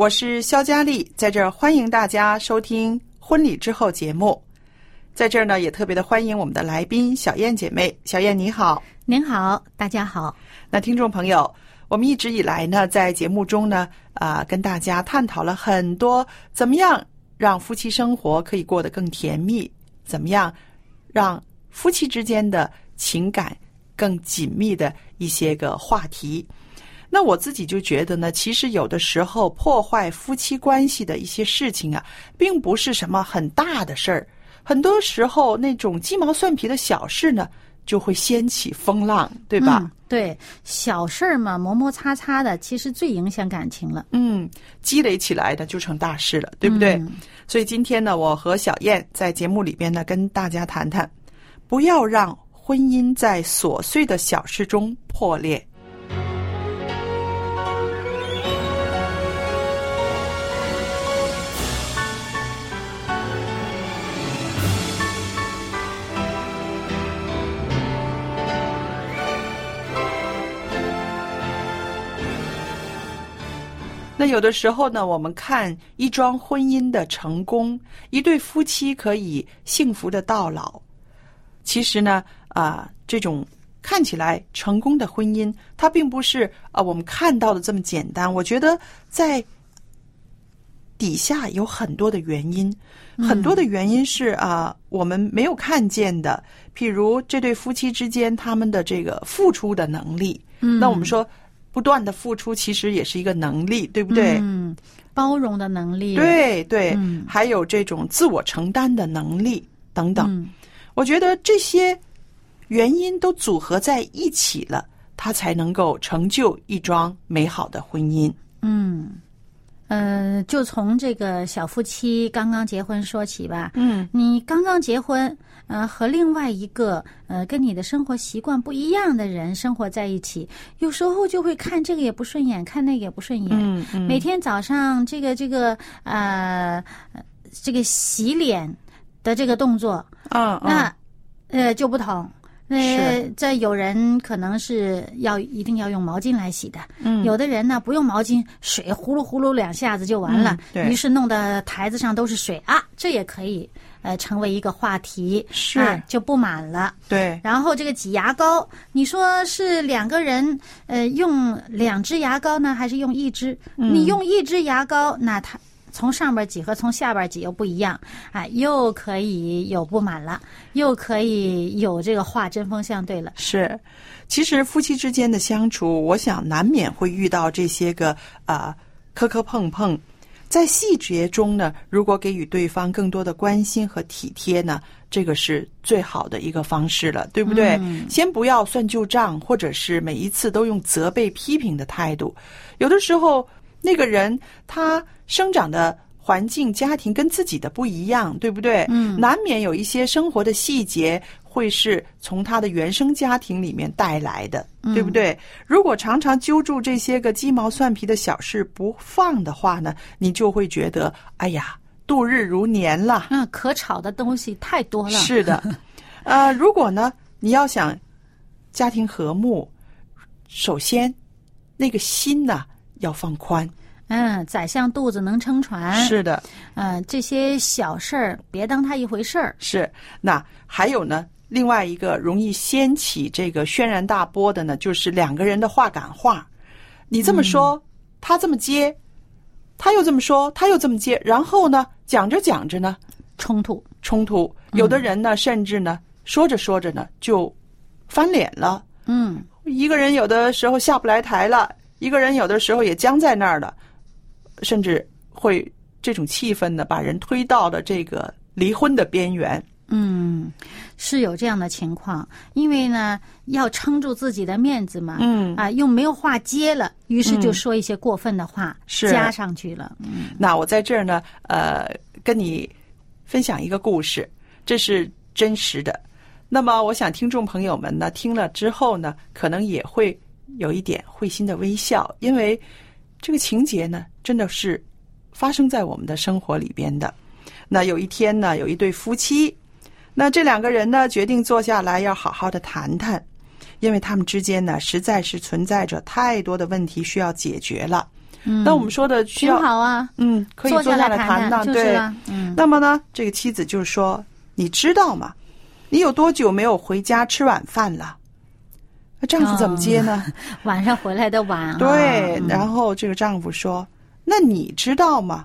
我是肖佳丽，在这儿欢迎大家收听《婚礼之后》节目。在这儿呢，也特别的欢迎我们的来宾小燕姐妹。小燕你好，您好，大家好。那听众朋友，我们一直以来呢，在节目中呢，啊、跟大家探讨了很多怎么样让夫妻生活可以过得更甜蜜，怎么样让夫妻之间的情感更紧密的一些个话题。那我自己就觉得呢，其实有的时候破坏夫妻关系的一些事情啊，并不是什么很大的事儿，很多时候那种鸡毛蒜皮的小事呢，就会掀起风浪，对吧？嗯？对，小事儿嘛，磨磨擦擦的，其实最影响感情了，嗯，积累起来的就成大事了，对不对？嗯所以今天呢，我和小燕在节目里边呢，跟大家谈谈，不要让婚姻在琐碎的小事中破裂。那有的时候呢，我们看一桩婚姻的成功，一对夫妻可以幸福的到老。其实呢，啊、这种看起来成功的婚姻，它并不是啊、我们看到的这么简单。我觉得在底下有很多的原因，很多的原因是啊、我们没有看见的。譬如这对夫妻之间他们的这个付出的能力，嗯那我们说不断的付出其实也是一个能力，对不对？嗯，包容的能力，，对对，嗯还有这种自我承担的能力等等。嗯我觉得这些原因都组合在一起了，他才能够成就一桩美好的婚姻。嗯，呃，就从这个小夫妻刚刚结婚说起吧。嗯你刚刚结婚，呃，和另外一个呃跟你的生活习惯不一样的人生活在一起，有时候就会看这个也不顺眼，看那个也不顺眼。嗯嗯，每天早上这个这个呃呃这个洗脸的这个动作，嗯嗯那呃就不同。呃是，这有人可能是要一定要用毛巾来洗的，嗯。有的人呢不用毛巾，水呼噜呼噜两下子就完了，嗯对。于是弄得台子上都是水啊，这也可以呃成为一个话题，是。啊就不满了。对，然后这个挤牙膏，你说是两个人呃用两支牙膏呢，还是用一支？嗯。你用一支牙膏，那它从上边挤和从下边挤又不一样啊，又可以有不满了，又可以有这个话针锋相对了。是。其实夫妻之间的相处，我想难免会遇到这些个啊、磕磕碰碰。在细节中呢，如果给予对方更多的关心和体贴呢，这个是最好的一个方式了，对不对？嗯先不要算旧账，或者是每一次都用责备、批评的态度。有的时候，那个人他生长的环境、家庭跟自己的不一样，对不对？嗯难免有一些生活的细节会是从他的原生家庭里面带来的，对不对？如果常常揪住这些个鸡毛蒜皮的小事不放的话呢，你就会觉得，哎呀，度日如年了。嗯，可吵的东西太多了。是的，呃，如果呢，你要想家庭和睦，首先那个心呢要放宽。嗯，宰相肚子能撑船。是的，嗯，这些小事儿别当它一回事儿。是，那还有呢，另外一个容易掀起这个轩然大波的呢，就是两个人的话赶话。你这么说，他这么接，他又这么说，他又这么接，然后呢，讲着讲着呢，冲突冲突。有的人呢，甚至呢，说着说着呢，就翻脸了。嗯，一个人有的时候下不来台了，一个人有的时候也僵在那儿了。甚至会这种气氛呢，把人推到了这个离婚的边缘。嗯，是有这样的情况，因为呢，要撑住自己的面子嘛。嗯啊，又没有话接了，于是就说一些过分的话，是加上去了。嗯，那我在这儿呢，呃，跟你分享一个故事，这是真实的。那么，我想听众朋友们呢，听了之后呢，可能也会有一点会心的微笑，因为。这个情节呢，真的是发生在我们的生活里边的。那有一天呢，有一对夫妻，那这两个人呢，决定坐下来要好好的谈谈，因为他们之间呢，实在是存在着太多的问题需要解决了。嗯，那我们说的需要好啊，嗯，可以坐下来谈谈，对，嗯。那么呢，这个妻子就说：“你知道吗？你有多久没有回家吃晚饭了？”那丈夫怎么接呢？晚上回来的晚。对，然后这个丈夫说：“那你知道吗？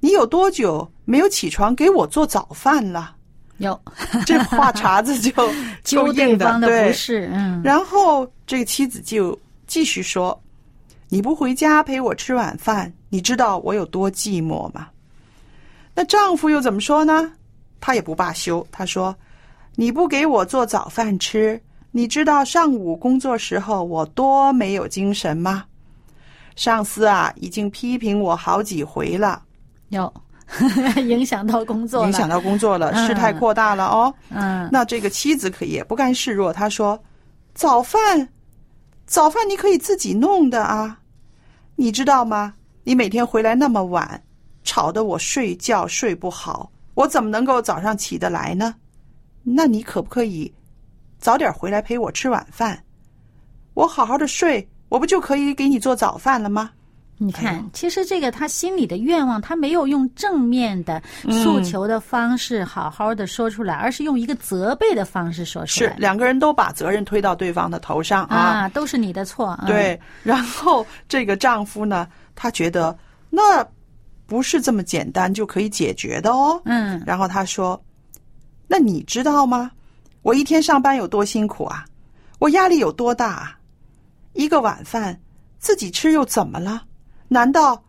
你有多久没有起床给我做早饭了？”有，这话茬子就 揪对方的不是。嗯。然后这个妻子就继续说：“你不回家陪我吃晚饭，你知道我有多寂寞吗？”那丈夫又怎么说呢？他也不罢休，他说：“你不给我做早饭吃。”你知道上午工作时候我多没有精神吗？上司啊，已经批评我好几回了，有 影响到工作，影响到工作了，事态扩大了哦。嗯，那这个妻子可也不甘示弱，她说：“早饭，早饭你可以自己弄的啊，你知道吗？你每天回来那么晚，吵得我睡觉睡不好，我怎么能够早上起得来呢？那你可不可以？”早点回来陪我吃晚饭，我好好的睡，我不就可以给你做早饭了吗？你看，其实这个他心里的愿望，他没有用正面的诉求的方式好好的说出来，而是用一个责备的方式说出来。是两个人都把责任推到对方的头上啊，都是你的错。对，然后这个丈夫呢，他觉得那不是这么简单就可以解决的哦。嗯，然后他说：“那你知道吗？”我一天上班有多辛苦啊！我压力有多大啊！一个晚饭自己吃又怎么了？难道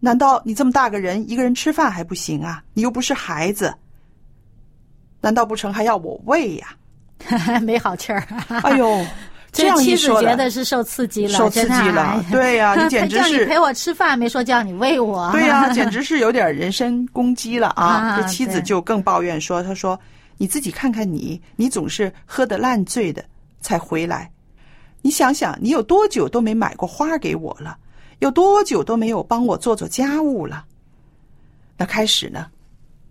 难道你这么大个人一个人吃饭还不行啊？你又不是孩子，难道不成还要我喂呀？没好气儿！哎呦，这样妻子觉得是受刺激了，受刺激了。对呀，你简直是陪我吃饭，没说叫你喂我。对呀，简直是有点人身攻击了啊！这妻子就更抱怨说：“他说。”你自己看看你，你总是喝得烂醉的才回来。你想想，你有多久都没买过花给我了？有多久都没有帮我做做家务了？那开始呢，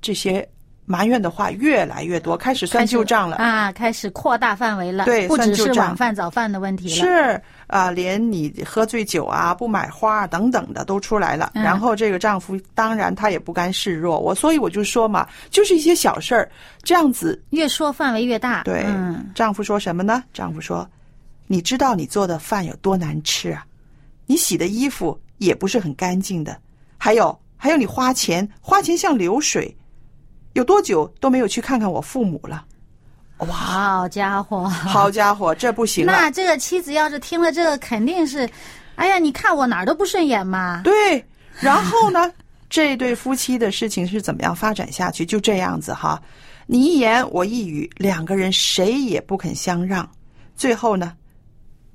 这些埋怨的话越来越多，开始算旧账了啊！开始扩大范围了，对，不只是晚饭早饭的问题了，是啊，连你喝醉酒啊、不买花等等的都出来了。然后这个丈夫当然他也不甘示弱，我所以我就说嘛，就是一些小事儿，这样子越说范围越大。对，丈夫说什么呢？丈夫说：“你知道你做的饭有多难吃啊？你洗的衣服也不是很干净的，还有还有你花钱花钱像流水，有多久都没有去看看我父母了。”哇，好家伙，好家伙，这不行。那这个妻子要是听了这个，肯定是，哎呀，你看我哪儿都不顺眼嘛。对，然后呢，这对夫妻的事情是怎么样发展下去？就这样子哈，你一言我一语，两个人谁也不肯相让，最后呢，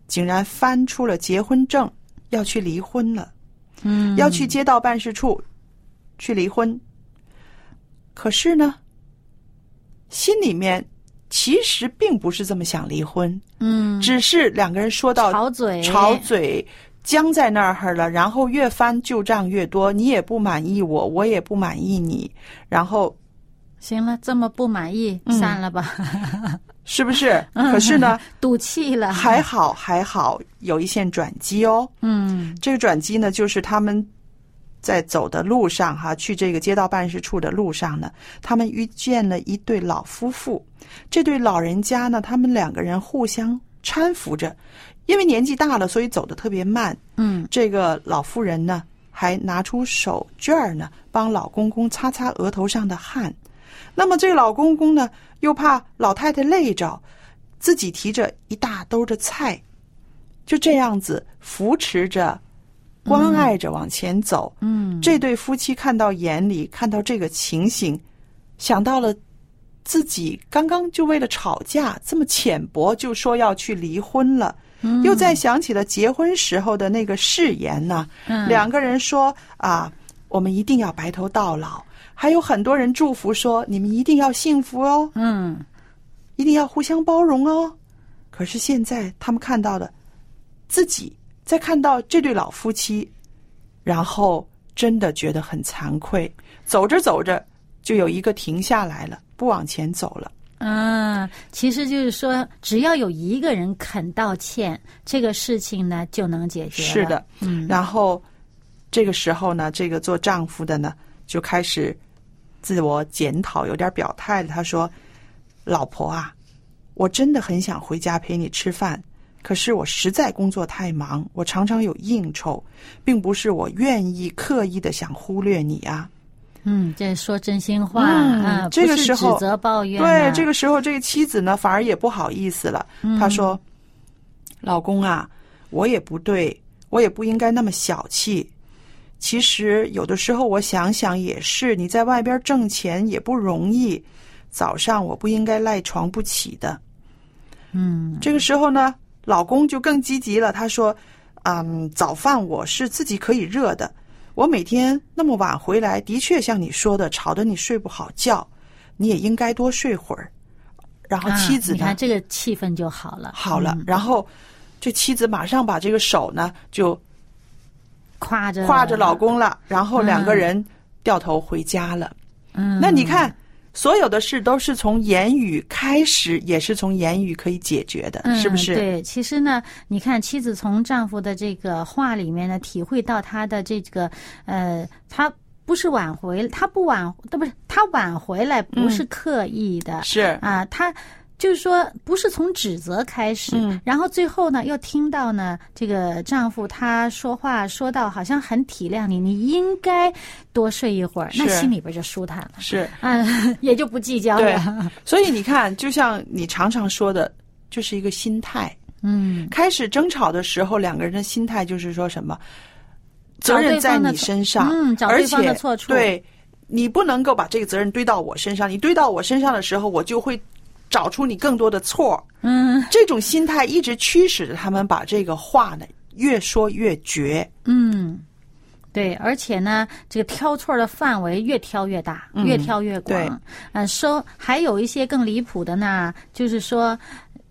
竟然翻出了结婚证，要去离婚了。嗯，要去街道办事处去离婚。可是呢，心里面。其实并不是这么想离婚，嗯，只是两个人说到吵嘴，吵嘴僵在那儿了，然后越翻旧账越多，你也不满意我，我也不满意你，然后行了，这么不满意，嗯散了吧，是不是？可是呢，赌气了，还好还好，有一线转机哦。嗯这个转机呢，就是他们在走的路上哈，去这个街道办事处的路上呢，他们遇见了一对老夫妇。这对老人家呢，他们两个人互相搀扶着，因为年纪大了，所以走得特别慢。嗯这个老妇人呢，还拿出手绢儿呢，帮老公公擦擦额头上的汗。那么这个老公公呢，又怕老太太累着，自己提着一大兜的菜，就这样子扶持着、关爱着往前走。嗯，这对夫妻看到眼里，看到这个情形，想到了自己刚刚就为了吵架这么浅薄，就说要去离婚了。嗯又再想起了结婚时候的那个誓言呢、嗯两个人说啊，我们一定要白头到老。还有很多人祝福说，你们一定要幸福哦，嗯一定要互相包容哦。可是现在他们看到的，自己在看到这对老夫妻，然后真的觉得很惭愧。走着走着，就有一个停下来了，不往前走了。嗯，其实就是说，只要有一个人肯道歉，这个事情呢就能解决。是的，嗯然后这个时候呢，这个做丈夫的呢就开始自我检讨，有点表态了。他说：“老婆啊，我真的很想回家陪你吃饭，可是我实在工作太忙，我常常有应酬，并不是我愿意刻意的想忽略你啊。嗯，这说真心话嗯啊，这个时候指责抱怨啊。对，这个时候这个妻子呢反而也不好意思了，她说：“老公啊，我也不对，我也不应该那么小气。”其实有的时候我想想也是，你在外边挣钱也不容易，早上我不应该赖床不起的。嗯这个时候呢，老公就更积极了，他说：“嗯，早饭我是自己可以热的，我每天那么晚回来，的确像你说的，吵得你睡不好觉，你也应该多睡会儿。”然后啊妻子呢，你看这个气氛就好了，好了，嗯。然后这妻子马上把这个手呢就挎着挎着老，公了，然后两个人掉头回家了。嗯，那你看，所有的事都是从言语开始，也是从言语可以解决的，嗯，是不是？对，其实呢，你看妻子从丈夫的这个话里面呢，体会到他的这个呃，他不是挽回，他不挽，对不是他挽回来不是刻意的，是啊，他。就是说，不是从指责开始，嗯。然后最后呢，又听到呢，这个丈夫他说话说到好像很体谅你，你应该多睡一会儿，那心里边就舒坦了，是，嗯，也就不计较了。所以你看，就像你常常说的，就是一个心态。嗯，开始争吵的时候，两个人的心态就是说什么，责任在你身上，嗯找对方的错处。对，你不能够把这个责任堆到我身上。你堆到我身上的时候，我就会找出你更多的错。嗯这种心态一直驱使着他们把这个话呢越说越绝。嗯，对，而且呢，这个挑错的范围越挑越大，嗯越挑越对广。呃，说还有一些更离谱的呢，就是说。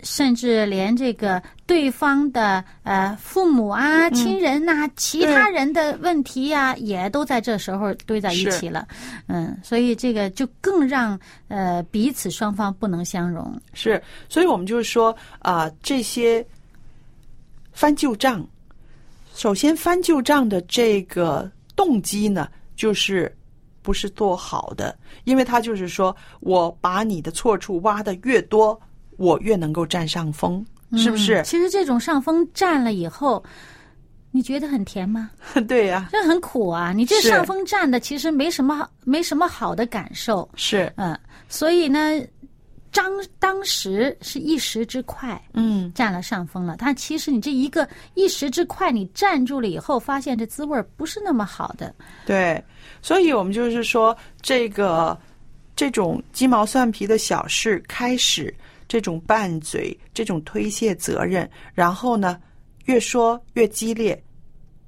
甚至连这个对方的呃父母啊、亲人呐、其他人的问题呀、也都在这时候堆在一起了。嗯，所以这个就更让呃彼此双方不能相容。是，所以我们就是说啊、这些翻旧账，首先翻旧账的这个动机呢，就是不是做好的，因为他就是说我把你的错处挖的越多，我越能够占上风，是不是嗯？其实这种上风占了以后，你觉得很甜吗？对呀、这很苦啊！你这上风占的其实没什么没什么好的感受，是，嗯，所以呢，当当时是一时之快嗯，占了上风了，但其实你这一个一时之快，你站住了以后，发现这滋味不是那么好的，对，所以我们就是说，这个这种鸡毛蒜皮的小事开始，这种拌嘴，这种推卸责任，然后呢，越说越激烈。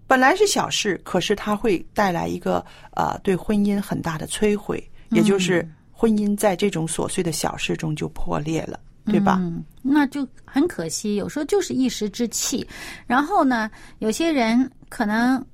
本来是小事，可是它会带来一个呃对婚姻很大的摧毁，也就是婚姻在这种琐碎的小事中就破裂了，对吧？那就很可惜，有时候就是一时之气。然后呢，有些人可能。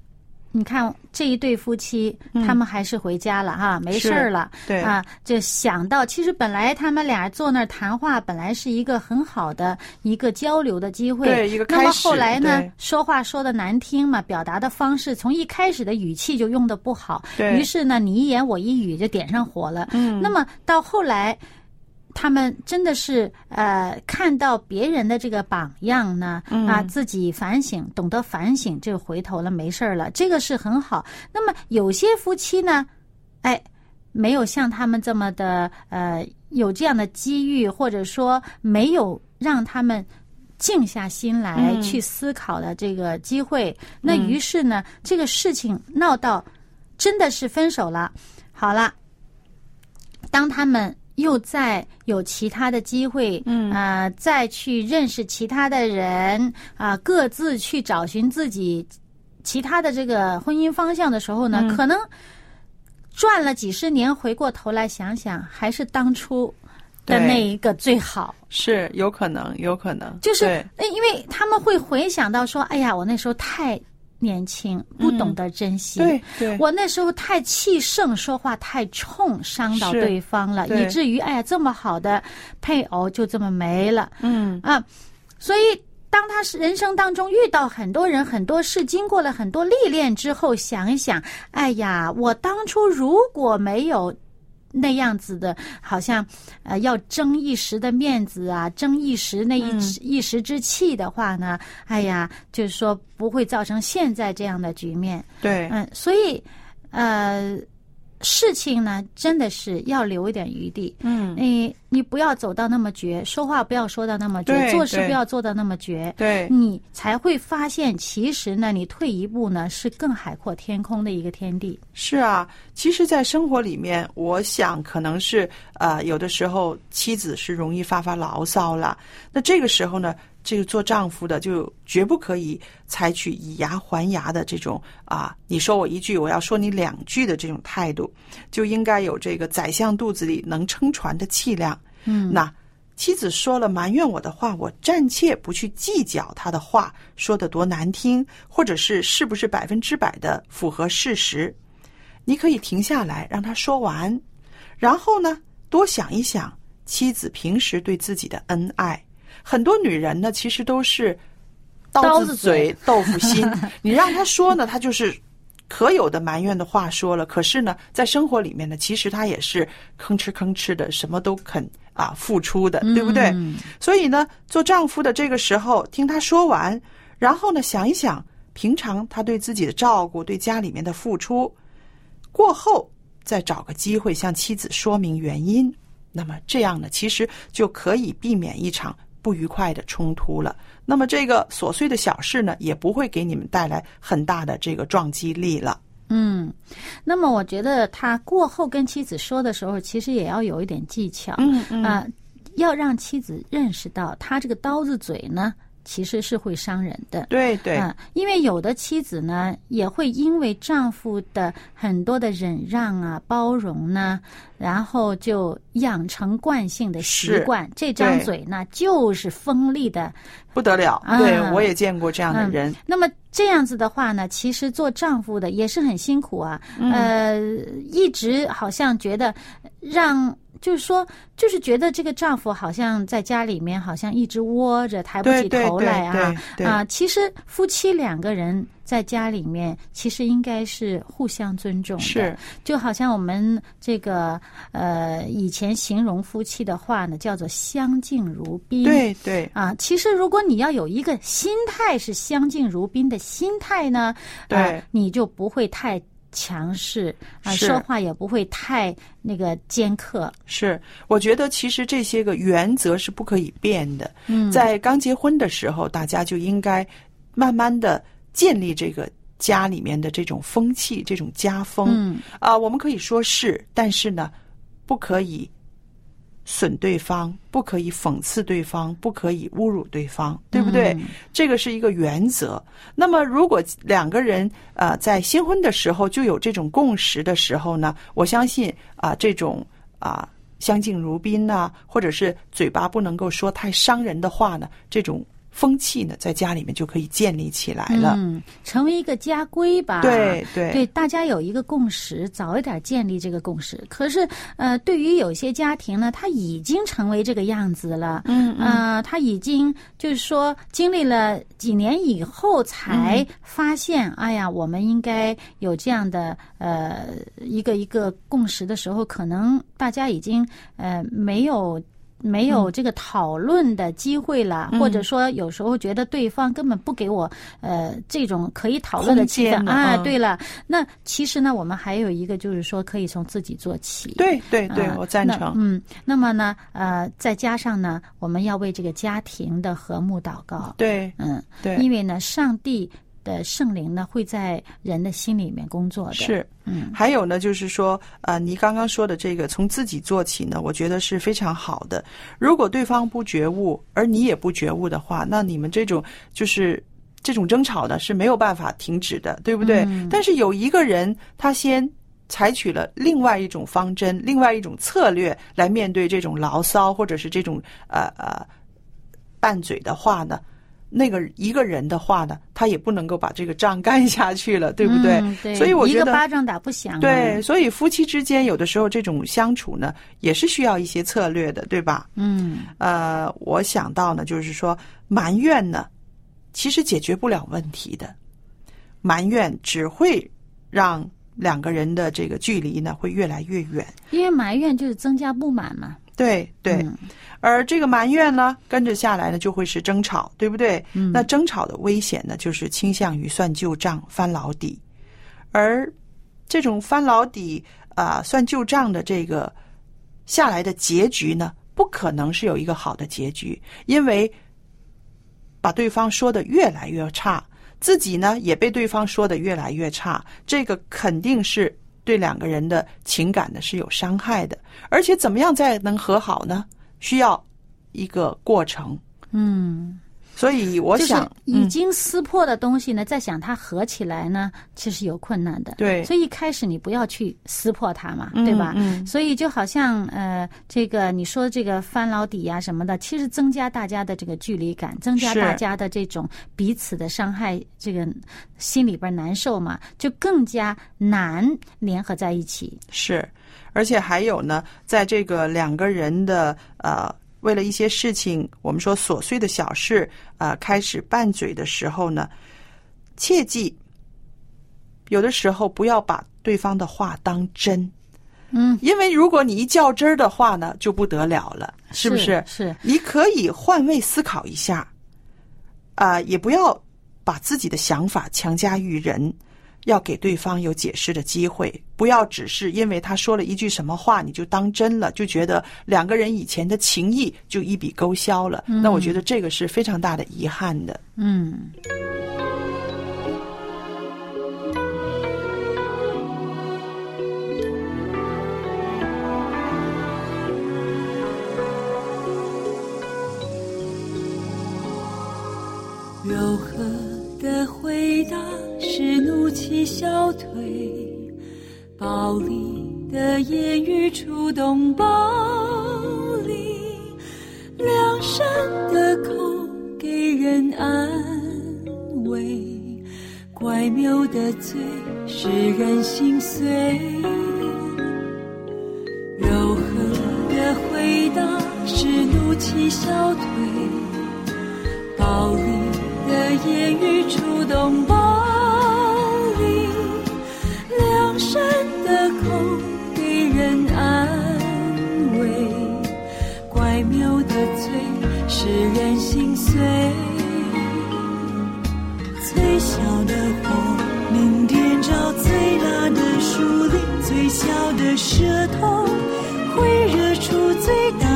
你看这一对夫妻，他们还是回家了哈，没事儿了。对啊，就想到其实本来他们俩坐那儿谈话，本来是一个很好的一个交流的机会。对，一个那么后来呢，说话说的难听嘛，表达的方式从一开始的语气就用的不好，于是呢，你一言我一语就点上火了。嗯，那么到后来。他们真的是呃，看到别人的这个榜样呢，啊，自己反省，懂得反省，就回头了，没事儿了，这个是很好。那么有些夫妻呢，哎，没有像他们这么的呃，有这样的机遇，或者说没有让他们静下心来去思考的这个机会，那于是呢，这个事情闹到真的是分手了。好了，当他们。又在有其他的机会，嗯啊，再去认识其他的人啊，各自去找寻自己其他的这个婚姻方向的时候呢，可能转了几十年，回过头来想想，还是当初的那一个最好。是有可能，有可能，就是因为他们会回想到说，哎呀，我那时候太。年轻不懂得珍惜，对对，我那时候太气盛，说话太冲，伤到对方了，以至于哎呀，这么好的配偶就这么没了。嗯。啊，所以当他是人生当中遇到很多人、很多事，经过了很多历练之后，想一想，哎呀，我当初如果没有。那样子的，好像呃要争一时的面子啊，争一时那一一时之气的话呢，哎呀，就是说不会造成现在这样的局面。对，嗯，所以呃。事情呢，真的是要留一点余地。嗯，你你不要走到那么绝，说话不要说到那么绝，做事不要做到那么绝。对，你才会发现，其实呢，你退一步呢，是更海阔天空的一个天地。是啊，其实，在生活里面，我想可能是呃，有的时候妻子是容易发发牢骚了。那这个时候呢？这个做丈夫的就绝不可以采取以牙还牙的这种啊，你说我一句，我要说你两句的这种态度，就应该有这个宰相肚子里能撑船的气量。嗯，那妻子说了埋怨我的话，我暂且不去计较她的话说的多难听，或者是是不是百分之百的符合事实。你可以停下来让他说完，然后呢，多想一想妻子平时对自己的恩爱。很多女人呢，其实都是刀子嘴豆腐心。你让她说呢，她就是可有的埋怨的话说了。可是呢，在生活里面呢，其实她也是吭哧吭哧的，什么都肯啊付出的，对不对？所以呢，做丈夫的这个时候，听她说完，然后呢，想一想平常她对自己的照顾，对家里面的付出，过后再找个机会向妻子说明原因。那么这样呢，其实就可以避免一场。不愉快的冲突了，那么这个琐碎的小事呢，也不会给你们带来很大的这个撞击力了。嗯，那么我觉得他过后跟妻子说的时候，其实也要有一点技巧。嗯嗯啊，要让妻子认识到他这个刀子嘴呢。其实是会伤人的，对对，嗯，因为有的妻子呢，也会因为丈夫的很多的忍让啊、包容呢，然后就养成惯性的习惯，这张嘴呢就是锋利的不得了。对，我也见过这样的人。那么这样子的话呢，其实做丈夫的也是很辛苦啊，呃，一直好像觉得让。就是说，就是觉得这个丈夫好像在家里面好像一直窝着，抬不起头来啊啊！其实夫妻两个人在家里面，其实应该是互相尊重的。是，就好像我们这个呃以前形容夫妻的话呢，叫做相敬如宾。对对啊，其实如果你要有一个心态是相敬如宾的心态呢，对，你就不会太。强势啊，说话也不会太那个尖刻。是，我觉得其实这些个原则是不可以变的。嗯，在刚结婚的时候，大家就应该慢慢的建立这个家里面的这种风气，这种家风。嗯啊，我们可以说是，但是呢，不可以。损对方，不可以讽刺对方，不可以侮辱对方，对不对？这个是一个原则。那么，如果两个人呃在新婚的时候就有这种共识的时候呢，我相信啊，这种啊相敬如宾呐、或者是嘴巴不能够说太伤人的话呢，这种风气呢，在家里面就可以建立起来了。嗯，成为一个家规吧。对对对，大家有一个共识，早一点建立这个共识。可是，呃，对于有些家庭呢，他已经成为这个样子了。嗯呃，他已经就是说，经历了几年以后才发现，哎呀，我们应该有这样的呃一个一个共识的时候，可能大家已经呃没有。没有这个讨论的机会了，嗯或者说有时候觉得对方根本不给我呃这种可以讨论的气氛啊。嗯对了，那其实呢，我们还有一个就是说，可以从自己做起。对对对，啊我赞成。那嗯，那么呢，呃，再加上呢，我们要为这个家庭的和睦祷告。对嗯，对，因为呢，上帝的圣灵呢会在人的心里面工作的。，是。嗯还有呢，就是说，呃，你刚刚说的这个从自己做起呢，我觉得是非常好的。如果对方不觉悟，而你也不觉悟的话，那你们这种就是这种争吵呢是没有办法停止的，对不对？嗯但是有一个人他先采取了另外一种方针、另外一种策略来面对这种牢骚或者是这种呃呃拌嘴的话呢。那个一个人的话呢，他也不能够把这个仗干下去了，对不对？嗯对，所以我觉得一个巴掌打不响嘛。对，所以夫妻之间有的时候这种相处呢，也是需要一些策略的，对吧？嗯呃，我想到呢，就是说埋怨呢，其实解决不了问题的，埋怨只会让两个人的这个距离呢会越来越远。因为埋怨就是增加不满嘛。对对，嗯。而这个埋怨呢，跟着下来呢就会是争吵，对不对？嗯。那争吵的危险呢，就是倾向于算旧账、翻老底，而这种翻老底啊、算旧账的这个下来的结局呢，不可能是有一个好的结局，因为把对方说的越来越差，自己呢也被对方说的越来越差，这个肯定是对两个人的情感呢是有伤害的。而且怎么样才能和好呢？需要一个过程。嗯，所以我就是想，已嗯，经撕破的东西呢，再想它合起来呢，其实有困难的。对所以一开始你不要去撕破它嘛，嗯对吧？嗯所以就好像呃，这个你说这个翻老底呀、什么的，其实增加大家的这个距离感，增加大家的这种彼此的伤害，这个心里边难受嘛，就更加难联合在一起。是，而且还有呢，在这个两个人的呃，为了一些事情，我们说琐碎的小事啊、呃开始拌嘴的时候呢，切记，有的时候不要把对方的话当真。嗯，因为如果你一较真儿的话呢，就不得了了，是不是？是，你可以换位思考一下，啊、也不要把自己的想法强加于人，要给对方有解释的机会，不要只是因为他说了一句什么话你就当真了，就觉得两个人以前的情谊就一笔勾销了。那我觉得这个是非常大的遗憾的。嗯。柔和的回答是怒气消退，暴力的言语触动暴力，良善的口给人安慰，怪谬的嘴使人心碎。柔和的回答使怒气消退。暴力的言语触动最。最小的火能点着最大的树林，最小的舌头会惹出最大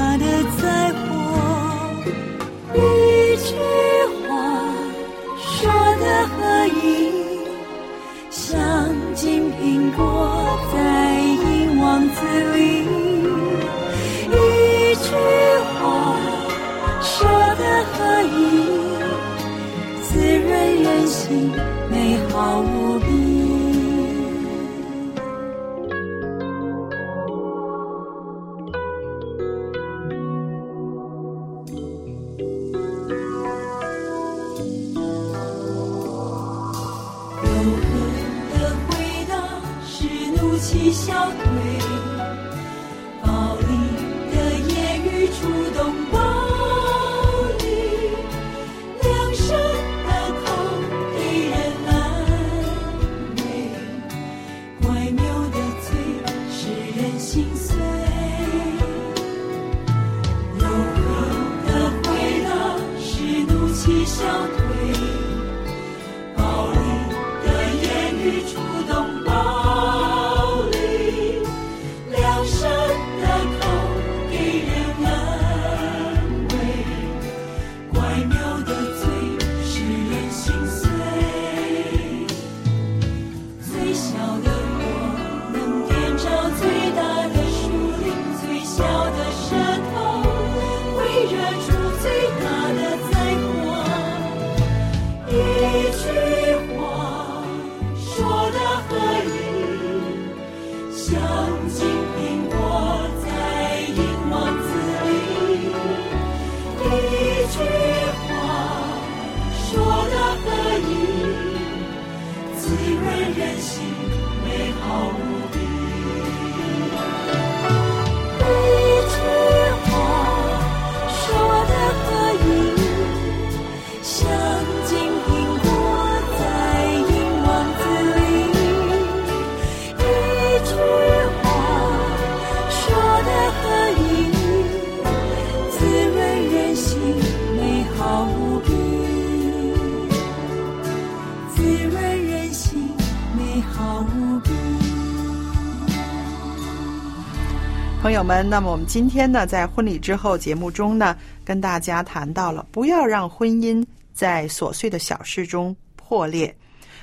友们，那么我们今天呢，在婚礼之后节目中呢，跟大家谈到了不要让婚姻在琐碎的小事中破裂。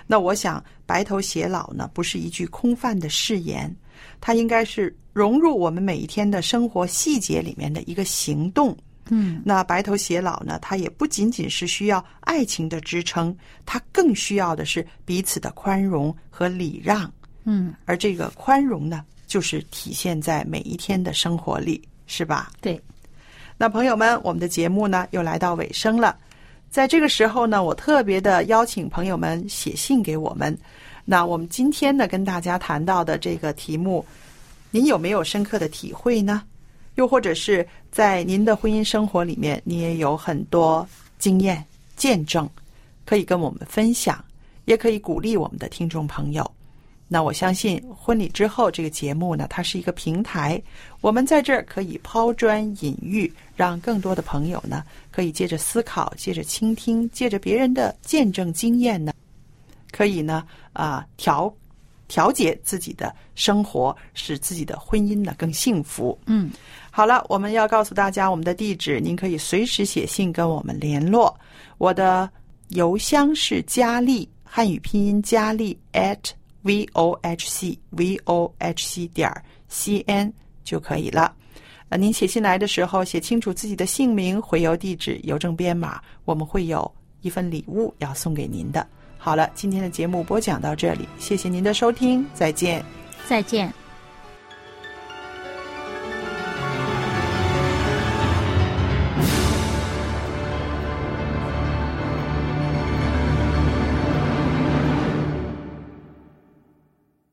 那我想，白头偕老呢，不是一句空泛的誓言，它应该是融入我们每一天的生活细节里面的一个行动。嗯，那白头偕老呢，它也不仅仅是需要爱情的支撑，它更需要的是彼此的宽容和礼让。嗯，而这个宽容呢，就是体现在每一天的生活里，是吧？对，那朋友们，我们的节目呢又来到尾声了。在这个时候呢，我特别的邀请朋友们写信给我们。那我们今天呢，跟大家谈到的这个题目，您有没有深刻的体会呢？又或者是在您的婚姻生活里面，你也有很多经验见证，可以跟我们分享，也可以鼓励我们的听众朋友。那我相信婚礼之后这个节目呢，它是一个平台，我们在这儿可以抛砖引玉，让更多的朋友呢，可以借着思考，借着倾听，借着别人的见证经验呢，可以呢啊、调调节自己的生活，使自己的婚姻呢更幸福。嗯，好了，我们要告诉大家我们的地址，您可以随时写信跟我们联络。我的邮箱是佳丽，汉语拼音佳丽 at v o h c v o h c 点 c n 就可以了。呃，您写信来的时候，写清楚自己的姓名、回邮地址、邮政编码，我们会有一份礼物要送给您的。好了，今天的节目播讲到这里，谢谢您的收听，再见。再见。